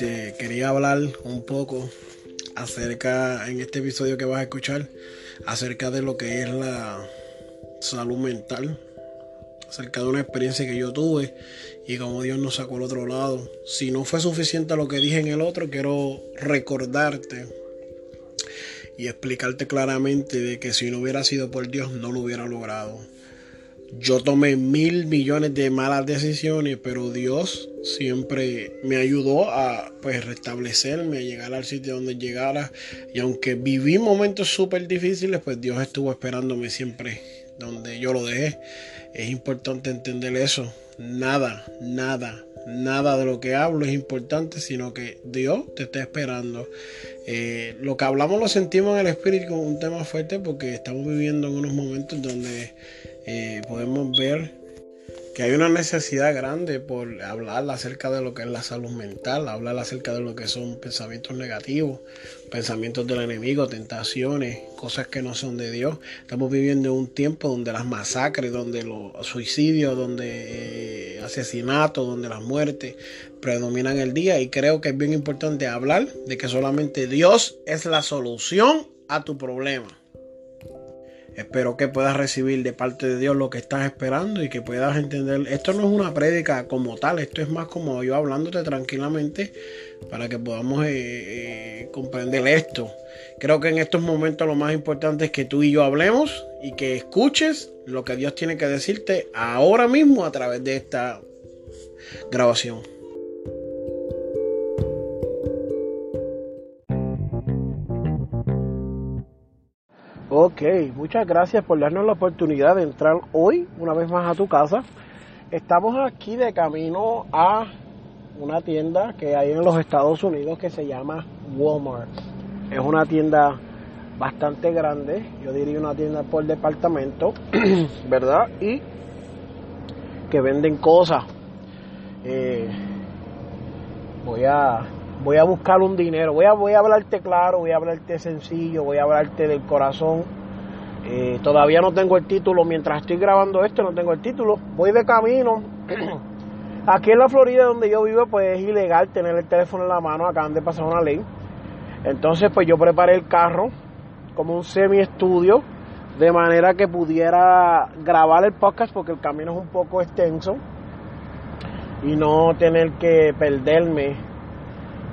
Este quería hablar un poco acerca en este episodio que vas a escuchar acerca de lo que es la salud mental, acerca de una experiencia que yo tuve y como Dios nos sacó al otro lado. Si no fue suficiente lo que dije en el otro, quiero recordarte y explicarte claramente de que si no hubiera sido por Dios no lo hubiera logrado. Yo tomé mil millones de malas decisiones, pero Dios siempre me ayudó a pues restablecerme, a llegar al sitio donde llegara. Y aunque viví momentos súper difíciles, pues Dios estuvo esperándome siempre donde yo lo dejé. Es importante entender eso. Nada, nada, nada de lo que hablo es importante, sino que Dios te está esperando. Eh, lo que hablamos lo sentimos en el espíritu, un tema fuerte porque estamos viviendo en unos momentos donde eh, podemos ver que hay una necesidad grande por hablar acerca de lo que es la salud mental, hablar acerca de lo que son pensamientos negativos, pensamientos del enemigo, tentaciones, cosas que no son de Dios. Estamos viviendo un tiempo donde las masacres, donde los suicidios, donde eh, asesinatos, donde las muertes predominan el día y creo que es bien importante hablar de que solamente Dios es la solución a tu problema. Espero que puedas recibir de parte de Dios lo que estás esperando y que puedas entender. Esto no es una prédica como tal, esto es más como yo hablándote tranquilamente para que podamos eh, eh, comprender esto. Creo que en estos momentos lo más importante es que tú y yo hablemos y que escuches lo que Dios tiene que decirte ahora mismo a través de esta grabación. Ok, muchas gracias por darnos la oportunidad de entrar hoy una vez más a tu casa. Estamos aquí de camino a una tienda que hay en los Estados Unidos que se llama Walmart. Es una tienda bastante grande, yo diría una tienda por departamento, ¿verdad? Y que venden cosas. Eh, voy a voy a buscar un dinero, voy a, voy a hablarte claro, voy a hablarte sencillo, voy a hablarte del corazón. Eh, todavía no tengo el título, mientras estoy grabando esto no tengo el título, voy de camino. Aquí en la Florida donde yo vivo pues es ilegal tener el teléfono en la mano, acaban de pasar una ley. Entonces pues yo preparé el carro como un semi estudio de manera que pudiera grabar el podcast porque el camino es un poco extenso y no tener que perderme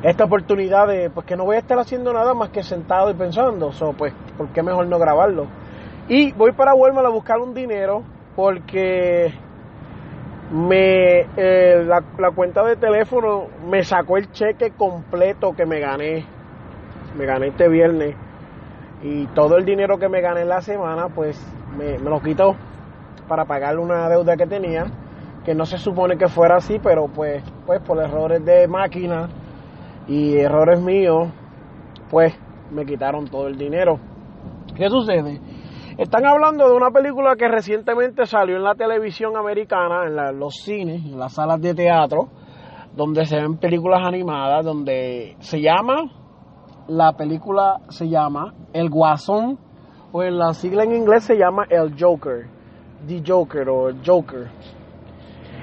esta oportunidad de pues que no voy a estar haciendo nada más que sentado y pensando, so, pues ¿por qué mejor no grabarlo? Y voy para Walmart a buscar un dinero porque me eh, la, cuenta de teléfono me sacó el cheque completo que me gané, me gané este viernes. Y todo el dinero que me gané en la semana pues me, me lo quitó para pagar una deuda que tenía que no se supone que fuera así pero pues pues por errores de máquina y errores míos, pues me quitaron todo el dinero. ¿Qué sucede? Están hablando de una película que recientemente salió en la televisión americana, en los cines, en las salas de teatro, donde se ven películas animadas, donde se llama, la película se llama El Guasón, o en la sigla en inglés se llama El Joker, The Joker o Joker.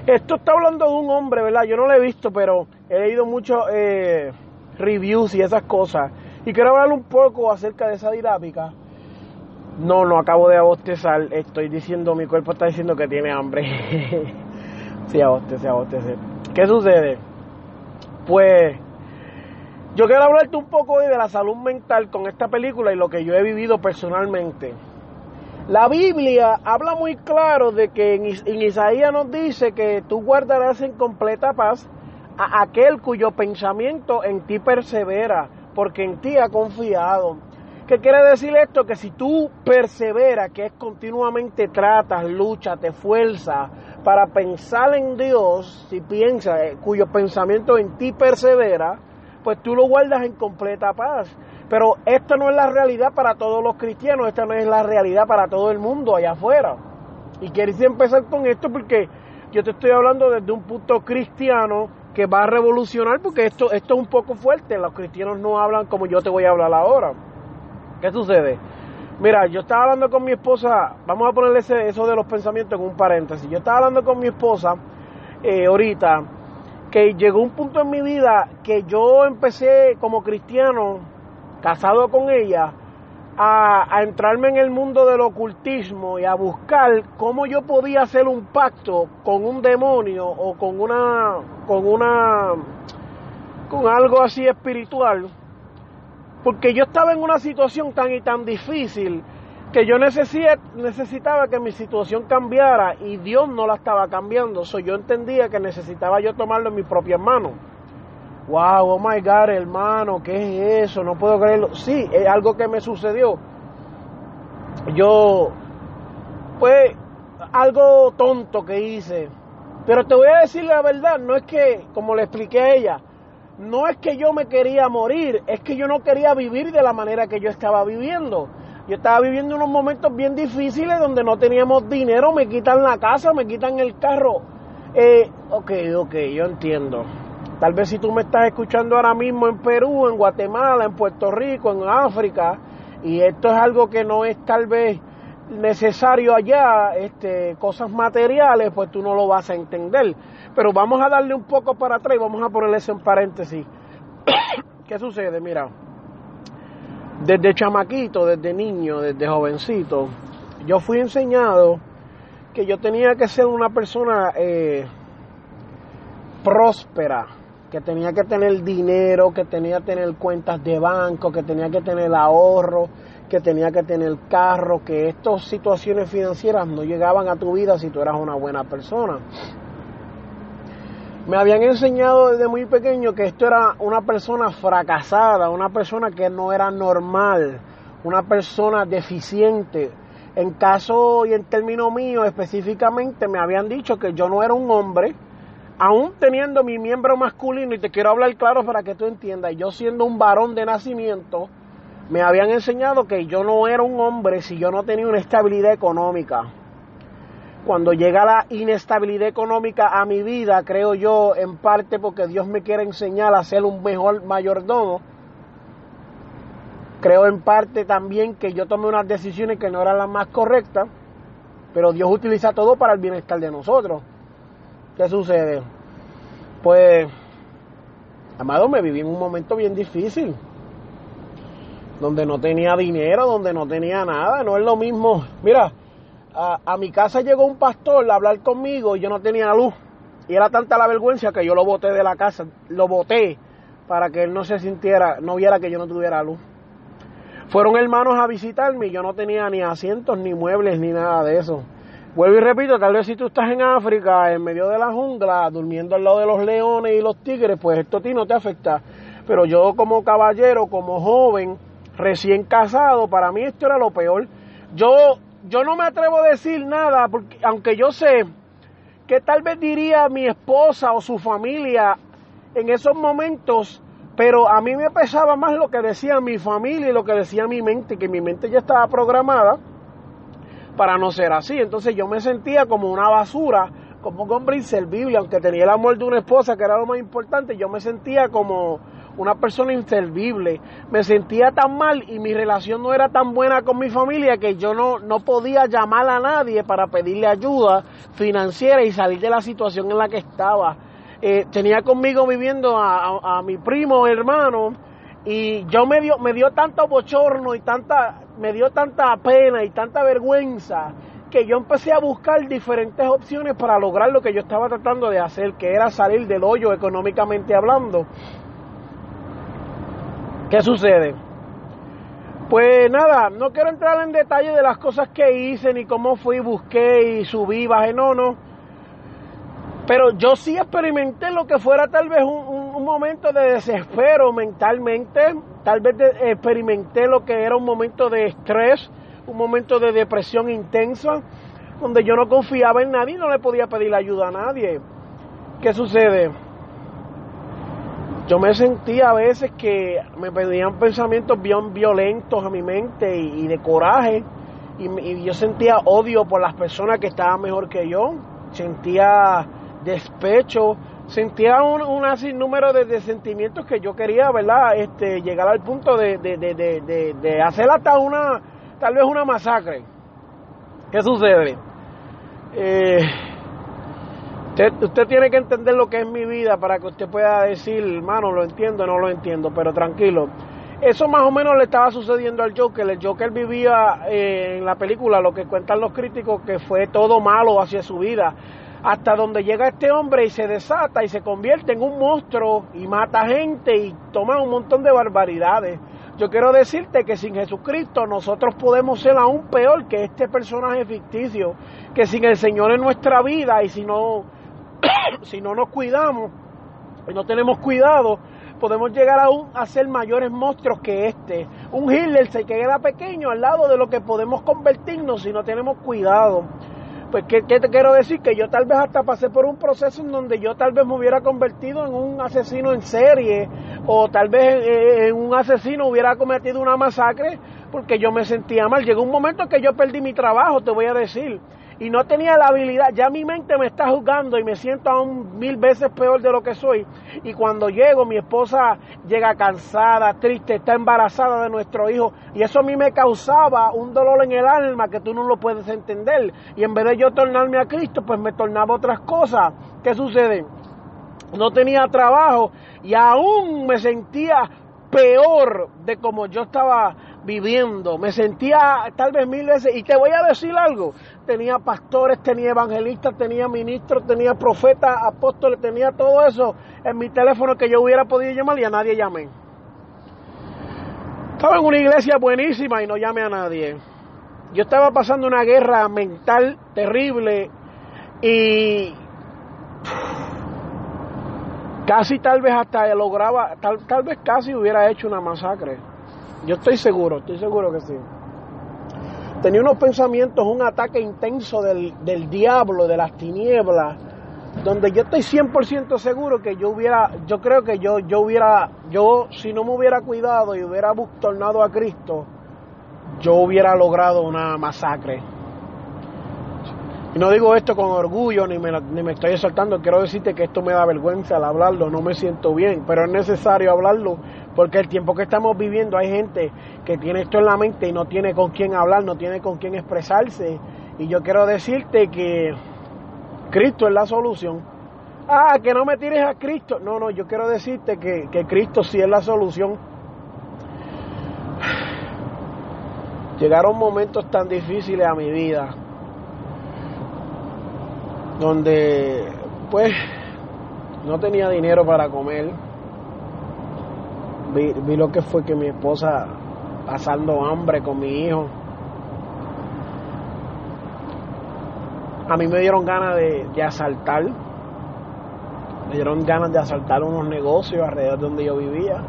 Esto está hablando de un hombre, ¿verdad? Yo no lo he visto, pero he leído muchos eh, reviews y esas cosas. Y quiero hablar un poco acerca de esa dinámica. No, no acabo de abostezar. Estoy diciendo, mi cuerpo está diciendo que tiene hambre. sí, abostece, abostece. ¿Qué sucede? Pues yo quiero hablarte un poco hoy de la salud mental con esta película y lo que yo he vivido personalmente. La Biblia habla muy claro de que en, Isaías nos dice que tú guardarás en completa paz a aquel cuyo pensamiento en ti persevera, porque en ti ha confiado. ¿Qué quiere decir esto? Que si tú perseveras, que es continuamente tratas, luchas, te fuerzas para pensar en Dios, si piensas, eh, cuyo pensamiento en ti persevera, pues tú lo guardas en completa paz. Pero esto no es la realidad para todos los cristianos, esta no es la realidad para todo el mundo allá afuera. Y quería empezar con esto porque yo te estoy hablando desde un punto cristiano que va a revolucionar, porque esto, esto es un poco fuerte, los cristianos no hablan como yo te voy a hablar ahora. ¿Qué sucede? Mira, yo estaba hablando con mi esposa, vamos a ponerle eso de los pensamientos en un paréntesis. Yo estaba hablando con mi esposa eh, ahorita, que llegó un punto en mi vida que yo empecé como cristiano, casado con ella, a, entrarme en el mundo del ocultismo y a buscar cómo yo podía hacer un pacto con un demonio o con una, con una, con algo así espiritual porque yo estaba en una situación tan y tan difícil que yo necesitaba que mi situación cambiara y Dios no la estaba cambiando. So, yo entendía que necesitaba yo tomarlo en mis propias manos. Wow, oh my God, hermano, ¿qué es eso? No puedo creerlo. Sí, es algo que me sucedió. Yo, pues, algo tonto que hice. Pero te voy a decir la verdad, no es que, como le expliqué a ella, no es que yo me quería morir, es que yo no quería vivir de la manera que yo estaba viviendo. Yo estaba viviendo unos momentos bien difíciles donde no teníamos dinero, me quitan la casa, me quitan el carro. Eh, ok, ok, yo entiendo. Tal vez si tú me estás escuchando ahora mismo en Perú, en Guatemala, en Puerto Rico, en África, y esto es algo que no es tal vez necesario allá, este, cosas materiales, pues tú no lo vas a entender. Pero vamos a darle un poco para atrás y vamos a ponerle eso en paréntesis. ¿Qué sucede? Mira, desde chamaquito, desde niño, desde jovencito, yo fui enseñado que yo tenía que ser una persona eh, próspera, que tenía que tener dinero, que tenía que tener cuentas de banco, que tenía que tener ahorro, que tenía que tener carro, que estas situaciones financieras no llegaban a tu vida si tú eras una buena persona. Me habían enseñado desde muy pequeño que esto era una persona fracasada, una persona que no era normal, una persona deficiente. En caso y en término mío específicamente me habían dicho que yo no era un hombre, aún teniendo mi miembro masculino, y te quiero hablar claro para que tú entiendas, yo siendo un varón de nacimiento, me habían enseñado que yo no era un hombre si yo no tenía una estabilidad económica cuando llega la inestabilidad económica a mi vida, creo yo, en parte porque Dios me quiere enseñar a ser un mejor mayordomo, creo en parte también que yo tomé unas decisiones que no eran las más correctas, pero Dios utiliza todo para el bienestar de nosotros. ¿Qué sucede? Pues, amado, me viví en un momento bien difícil, donde no tenía dinero, donde no tenía nada, no es lo mismo. Mira, a, mi casa llegó un pastor a hablar conmigo y yo no tenía luz. Y era tanta la vergüenza que yo lo boté de la casa, lo boté para que él no se sintiera, no viera que yo no tuviera luz. Fueron hermanos a visitarme y yo no tenía ni asientos, ni muebles, ni nada de eso. Vuelvo y repito, tal vez si tú estás en África, en medio de la jungla, durmiendo al lado de los leones y los tigres, pues esto a ti no te afecta. Pero yo como caballero, como joven, recién casado, para mí esto era lo peor. Yo yo no me atrevo a decir nada, porque, aunque yo sé que tal vez diría mi esposa o su familia en esos momentos, pero a mí me pesaba más lo que decía mi familia y lo que decía mi mente, que mi mente ya estaba programada para no ser así. Entonces yo me sentía como una basura, como un hombre inservible, aunque tenía el amor de una esposa, que era lo más importante, yo me sentía como una persona inservible. Me sentía tan mal y mi relación no era tan buena con mi familia que yo no, no podía llamar a nadie para pedirle ayuda financiera y salir de la situación en la que estaba. Eh, tenía conmigo viviendo a, mi primo hermano y yo me dio, me dio tanto bochorno y tanta, me dio tanta pena y tanta vergüenza que yo empecé a buscar diferentes opciones para lograr lo que yo estaba tratando de hacer, que era salir del hoyo económicamente hablando. ¿Qué sucede? Pues nada, no quiero entrar en detalle de las cosas que hice, ni cómo fui, busqué y subí, bajé, no, no. Pero yo sí experimenté lo que fuera tal vez un, momento de desespero mentalmente, tal vez experimenté lo que era un momento de estrés, un momento de depresión intensa, donde yo no confiaba en nadie y no le podía pedir ayuda a nadie. ¿Qué sucede? Yo me sentía a veces que me pedían pensamientos bien violentos a mi mente y, de coraje y, yo sentía odio por las personas que estaban mejor que yo, sentía despecho, sentía un, un sinnúmero de, sentimientos que yo quería, ¿verdad? Este, llegar al punto de, de hacer hasta una, tal vez una masacre. ¿Qué sucede? Eh, usted, tiene que entender lo que es mi vida para que usted pueda decir, hermano, lo entiendo, no lo entiendo, pero tranquilo. Eso más o menos le estaba sucediendo al Joker. El Joker vivía eh, en la película, lo que cuentan los críticos, que fue todo malo hacia su vida. Hasta donde llega este hombre y se desata y se convierte en un monstruo y mata gente y toma un montón de barbaridades. Yo quiero decirte que sin Jesucristo nosotros podemos ser aún peor que este personaje ficticio, que sin el Señor en nuestra vida y si no, si no nos cuidamos y no tenemos cuidado, podemos llegar aún a ser mayores monstruos que este. Un Hitler se queda pequeño al lado de lo que podemos convertirnos si no tenemos cuidado pues ¿qué, te quiero decir? Que yo tal vez hasta pasé por un proceso en donde yo tal vez me hubiera convertido en un asesino en serie o tal vez en un asesino hubiera cometido una masacre porque yo me sentía mal. Llegó un momento que yo perdí mi trabajo, te voy a decir y no tenía la habilidad, ya mi mente me está juzgando y me siento aún mil veces peor de lo que soy. Y cuando llego, mi esposa llega cansada, triste, está embarazada de nuestro hijo y eso a mí me causaba un dolor en el alma que tú no lo puedes entender. Y en vez de yo tornarme a Cristo, pues me tornaba otras cosas. ¿Qué sucede? No tenía trabajo y aún me sentía peor de como yo estaba viviendo. Me sentía tal vez mil veces, y te voy a decir algo, tenía pastores, tenía evangelistas, tenía ministros, tenía profetas, apóstoles, tenía todo eso en mi teléfono que yo hubiera podido llamar y a nadie llamé. Estaba en una iglesia buenísima y no llamé a nadie. Yo estaba pasando una guerra mental terrible y casi tal vez hasta lograba, tal, tal vez casi hubiera hecho una masacre. Yo estoy seguro, estoy seguro que sí. Tenía unos pensamientos, un ataque intenso del, del diablo, de las tinieblas, donde yo estoy 100% seguro que yo hubiera, yo creo que yo, yo hubiera, yo si no me hubiera cuidado y hubiera tornado a Cristo, yo hubiera logrado una masacre. Y no digo esto con orgullo ni me, ni me estoy exaltando, quiero decirte que esto me da vergüenza al hablarlo, no me siento bien, pero es necesario hablarlo porque el tiempo que estamos viviendo hay gente que tiene esto en la mente y no tiene con quién hablar, no tiene con quién expresarse. Y yo quiero decirte que Cristo es la solución. Ah, que no me tires a Cristo. No, no, yo quiero decirte que, que Cristo sí es la solución. Llegaron momentos tan difíciles a mi vida donde pues no tenía dinero para comer. Vi, lo que fue que mi esposa pasando hambre con mi hijo. A mí me dieron ganas de, de asaltar. Me dieron ganas de asaltar unos negocios alrededor de donde yo vivía.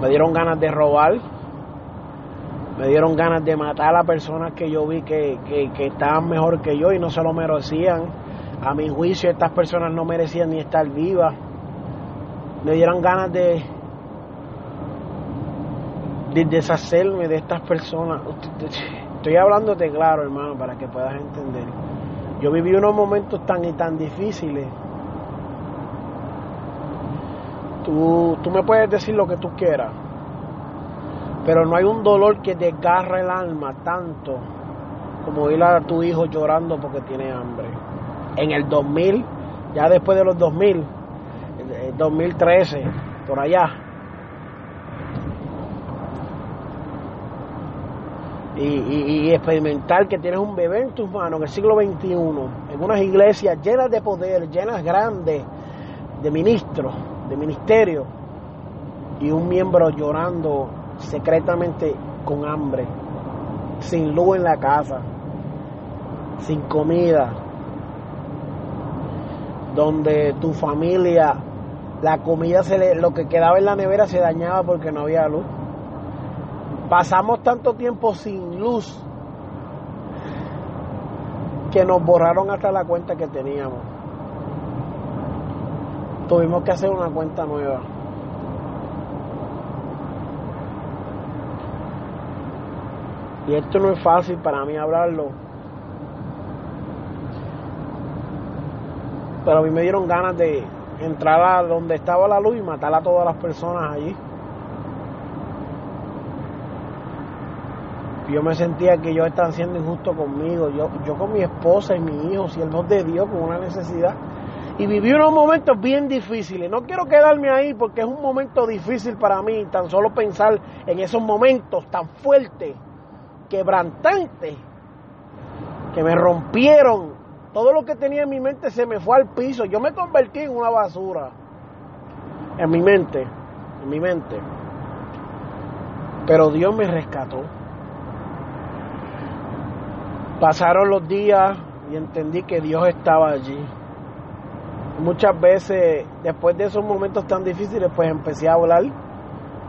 Me dieron ganas de robar. Me dieron ganas de matar a personas que yo vi que, que, estaban mejor que yo y no se lo merecían. A mi juicio estas personas no merecían ni estar vivas. Me dieron ganas de, de deshacerme de estas personas. Estoy hablándote claro, hermano, para que puedas entender. Yo viví unos momentos tan y tan difíciles. Tú, tú me puedes decir lo que tú quieras, pero no hay un dolor que te agarre el alma tanto como ir a tu hijo llorando porque tiene hambre. En el 2000, ya después de los 2000, 2013, por allá, y, experimentar que tienes un bebé en tus manos en el siglo XXI, en unas iglesias llenas de poder, llenas grandes de ministros, de ministerios, y un miembro llorando secretamente con hambre, sin luz en la casa, sin comida, donde tu familia, la comida, se le, lo que quedaba en la nevera se dañaba porque no había luz. Pasamos tanto tiempo sin luz que nos borraron hasta la cuenta que teníamos. Tuvimos que hacer una cuenta nueva. Y esto no es fácil para mí hablarlo. Pero a mí me dieron ganas de entrar a donde estaba la luz y matar a todas las personas allí. Yo me sentía que ellos estaban siendo injustos conmigo. Yo, yo con mi esposa y mi hijo, siervos de Dios, con una necesidad. Y viví unos momentos bien difíciles. No quiero quedarme ahí porque es un momento difícil para mí, tan solo pensar en esos momentos tan fuertes quebrantante que me rompieron. Todo lo que tenía en mi mente se me fue al piso. Yo me convertí en una basura. En mi mente. En mi mente. Pero Dios me rescató. Pasaron los días y entendí que Dios estaba allí. Muchas veces, después de esos momentos tan difíciles, pues empecé a hablar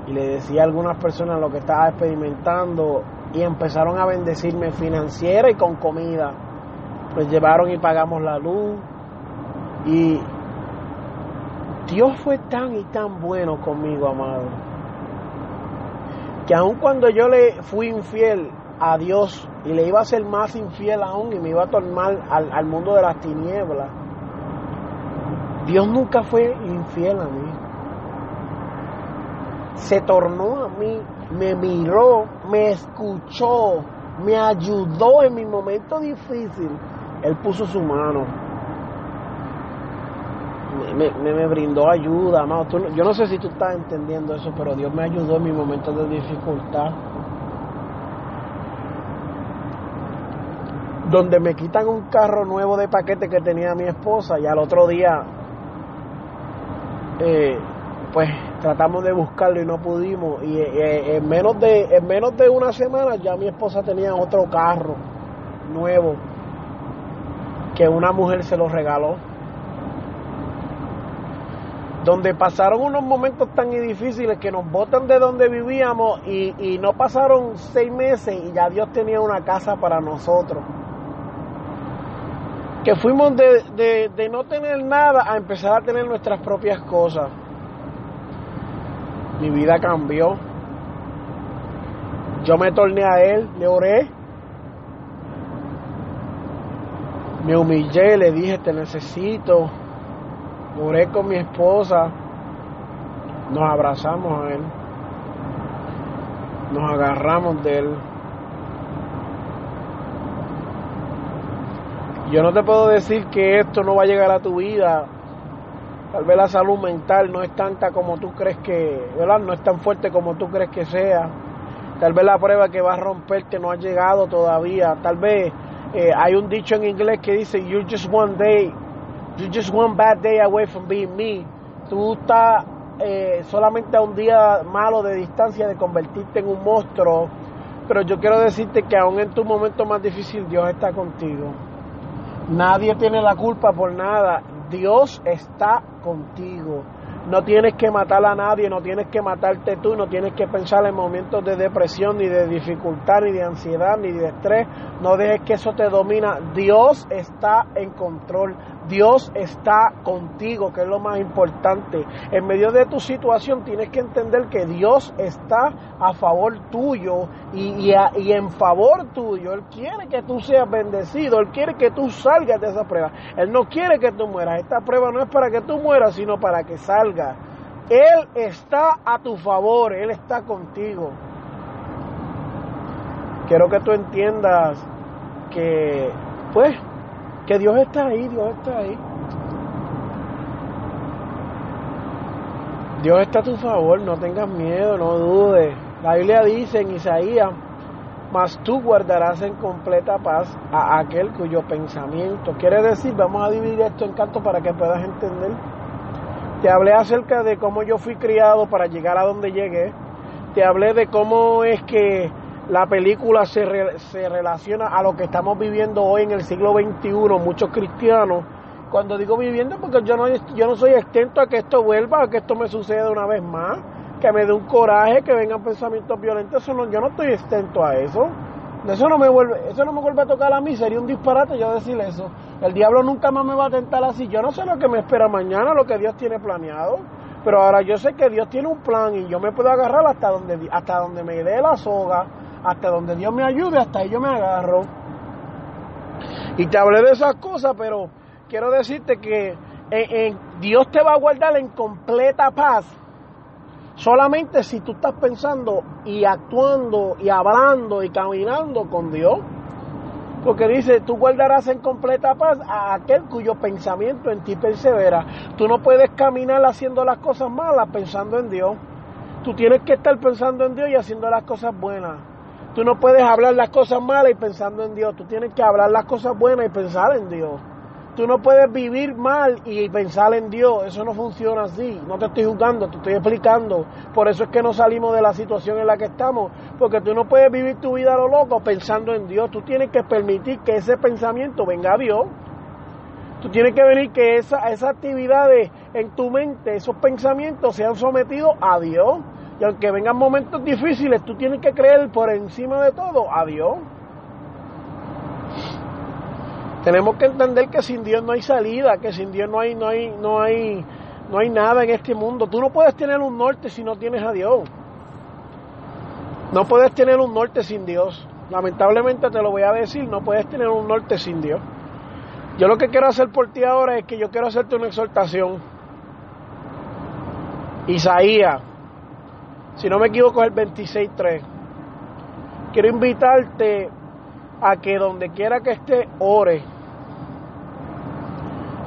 y le decía a algunas personas lo que estaba experimentando y empezaron a bendecirme financiera y con comida. Pues llevaron y pagamos la luz y Dios fue tan y tan bueno conmigo, amado, que aun cuando yo le fui infiel a Dios y le iba a ser más infiel aún y me iba a tornar al, al mundo de las tinieblas, Dios nunca fue infiel a mí. Se tornó a mí me miró, me escuchó, me ayudó en mi momento difícil. Él puso su mano. Me, brindó ayuda, amado. Tú, yo no sé si tú estás entendiendo eso, pero Dios me ayudó en mi momento de dificultad. Donde me quitan un carro nuevo de paquete que tenía mi esposa y al otro día, eh, pues tratamos de buscarlo y no pudimos. Y eh, en menos de en menos de una semana ya mi esposa tenía otro carro nuevo que una mujer se lo regaló. Donde pasaron unos momentos tan difíciles que nos botan de donde vivíamos y, y no pasaron seis meses y ya Dios tenía una casa para nosotros. Que fuimos de, de, de no tener nada a empezar a tener nuestras propias cosas mi vida cambió. Yo me torné a Él, le oré, me humillé, le dije, te necesito. Oré con mi esposa, nos abrazamos a Él, nos agarramos de Él. Yo no te puedo decir que esto no va a llegar a tu vida Tal vez la salud mental no es tanta como tú crees que, ¿verdad? No es tan fuerte como tú crees que sea. Tal vez la prueba que va a romperte no ha llegado todavía. Tal vez eh, hay un dicho en inglés que dice, you're just one day, you're just one bad day away from being me. Tú estás eh, solamente a un día malo de distancia de convertirte en un monstruo. Pero yo quiero decirte que aún en tu momento más difícil Dios está contigo. Nadie tiene la culpa por nada. Dios está contigo. No tienes que matar a nadie, no tienes que matarte tú, no tienes que pensar en momentos de depresión, ni de dificultad, ni de ansiedad, ni de estrés. No dejes que eso te domina. Dios está en control. Dios está contigo, que es lo más importante. En medio de tu situación tienes que entender que Dios está a favor tuyo y, en favor tuyo. Él quiere que tú seas bendecido, Él quiere que tú salgas de esa prueba. Él no quiere que tú mueras. Esta prueba no es para que tú mueras, sino para que salgas. Él está a tu favor, Él está contigo. Quiero que tú entiendas que, pues, que Dios está ahí, Dios está ahí. Dios está a tu favor, no tengas miedo, no dudes. La Biblia dice en Isaías, mas tú guardarás en completa paz a aquel cuyo pensamiento. Quiere decir, vamos a dividir esto en canto para que puedas entender. Te hablé acerca de cómo yo fui criado para llegar a donde llegué. Te hablé de cómo es que la película se, re, se relaciona a lo que estamos viviendo hoy en el siglo XXI, muchos cristianos. Cuando digo viviendo, porque yo no, yo no soy extento a que esto vuelva, a que esto me suceda una vez más, que me dé un coraje, que vengan pensamientos violentos. Eso no, yo no estoy extento a eso. Eso no me vuelve, eso no me vuelve a tocar a mí, sería un disparate yo decir eso. El diablo nunca más me va a tentar así. Yo no sé lo que me espera mañana, lo que Dios tiene planeado. Pero ahora yo sé que Dios tiene un plan y yo me puedo agarrar hasta donde, hasta donde me dé la soga, hasta donde Dios me ayude, hasta ahí yo me agarro. Y te hablé de esas cosas, pero quiero decirte que en, Dios te va a guardar en completa paz solamente si tú estás pensando y actuando y hablando y caminando con Dios. Porque dice, tú guardarás en completa paz a aquel cuyo pensamiento en ti persevera. Tú no puedes caminar haciendo las cosas malas pensando en Dios. Tú tienes que estar pensando en Dios y haciendo las cosas buenas. Tú no puedes hablar las cosas malas y pensando en Dios. Tú tienes que hablar las cosas buenas y pensar en Dios. Tú no puedes vivir mal y pensar en Dios. Eso no funciona así. No te estoy juzgando, te estoy explicando. Por eso es que no salimos de la situación en la que estamos. Porque tú no puedes vivir tu vida a lo loco pensando en Dios. Tú tienes que permitir que ese pensamiento venga a Dios. Tú tienes que venir que esa, esa actividades en tu mente, esos pensamientos sean sometidos a Dios. Y aunque vengan momentos difíciles, tú tienes que creer por encima de todo a Dios. Tenemos que entender que sin Dios no hay salida, que sin Dios no hay, no hay, no hay, no hay nada en este mundo. Tú no puedes tener un norte si no tienes a Dios. No puedes tener un norte sin Dios. Lamentablemente te lo voy a decir, no puedes tener un norte sin Dios. Yo lo que quiero hacer por ti ahora es que yo quiero hacerte una exhortación. Isaías, si no me equivoco es el 26.3. Quiero invitarte a que donde quiera que esté, ore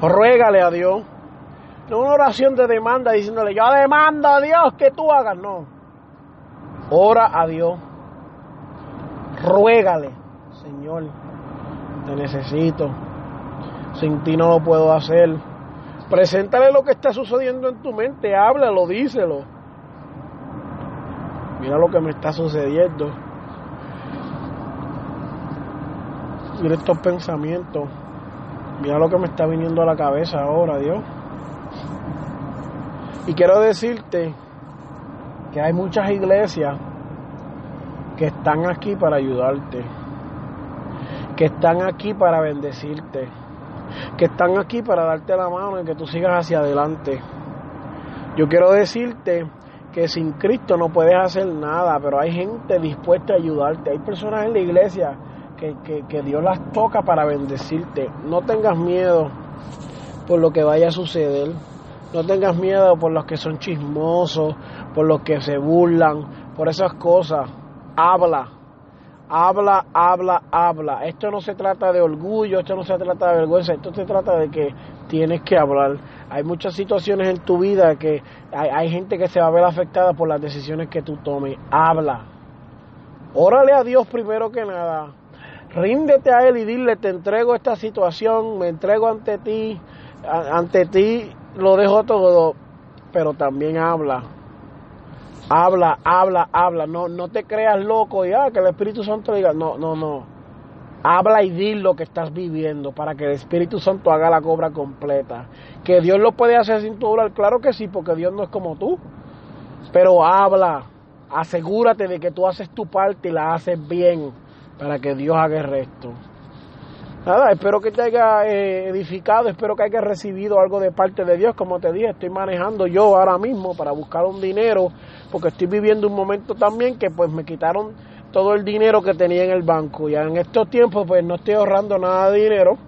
ruégale a Dios. No una oración de demanda diciéndole, yo demando a Dios que tú hagas. No. Ora a Dios. Ruégale, Señor, te necesito. Sin ti no lo puedo hacer. Preséntale lo que está sucediendo en tu mente. Háblalo, díselo. Mira lo que me está sucediendo. Mira estos pensamientos. Mira lo que me está viniendo a la cabeza ahora, Dios. Y quiero decirte que hay muchas iglesias que están aquí para ayudarte, que están aquí para bendecirte, que están aquí para darte la mano y que tú sigas hacia adelante. Yo quiero decirte que sin Cristo no puedes hacer nada, pero hay gente dispuesta a ayudarte. Hay personas en la iglesia que, Dios las toca para bendecirte. No tengas miedo por lo que vaya a suceder. No tengas miedo por los que son chismosos, por los que se burlan, por esas cosas. Habla, habla, habla, habla. Esto no se trata de orgullo, esto no se trata de vergüenza, esto se trata de que tienes que hablar. Hay muchas situaciones en tu vida que hay, hay gente que se va a ver afectada por las decisiones que tú tomes. Habla. Órale a Dios primero que nada ríndete a Él y dile, te entrego esta situación, me entrego ante ti, ante ti lo dejo todo, pero también habla. Habla, habla, habla, no, no te creas loco y ah, que el Espíritu Santo diga, no, no, no. Habla y di lo que estás viviendo para que el Espíritu Santo haga la cobra completa. Que Dios lo puede hacer sin tu obra, claro que sí, porque Dios no es como tú. Pero habla, asegúrate de que tú haces tu parte y la haces bien para que Dios haga el resto. Nada, espero que te haya eh, edificado, espero que haya recibido algo de parte de Dios. Como te dije, estoy manejando yo ahora mismo para buscar un dinero, porque estoy viviendo un momento también que pues me quitaron todo el dinero que tenía en el banco. Ya en estos tiempos pues no estoy ahorrando nada de dinero,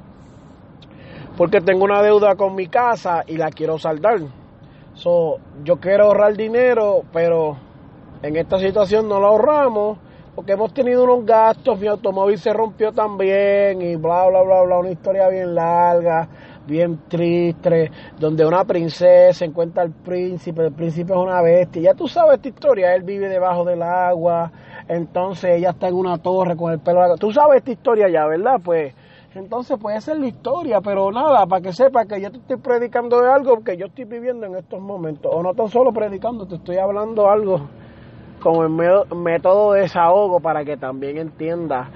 porque tengo una deuda con mi casa y la quiero saldar. So, yo quiero ahorrar dinero, pero en esta situación no lo ahorramos porque hemos tenido unos gastos, mi automóvil se rompió también y bla, bla, bla, bla, una historia bien larga, bien triste, donde una princesa encuentra al príncipe, el príncipe es una bestia, ya tú sabes esta historia, él vive debajo del agua, entonces ella está en una torre con el pelo tú sabes esta historia ya, ¿verdad? Pues entonces puede ser la historia, pero nada, para que sepa que yo te estoy predicando de algo que yo estoy viviendo en estos momentos, o no tan solo predicando, te estoy hablando algo como el método de desahogo para que también entienda.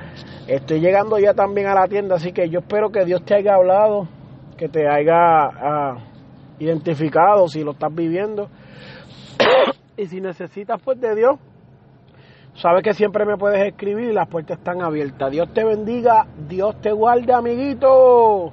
Estoy llegando ya también a la tienda, así que yo espero que Dios te haya hablado, que te haya ah, identificado si lo estás viviendo. y si necesitas pues de Dios, Sabes que siempre me puedes escribir y las puertas están abiertas. Dios te bendiga, Dios te guarde, amiguito.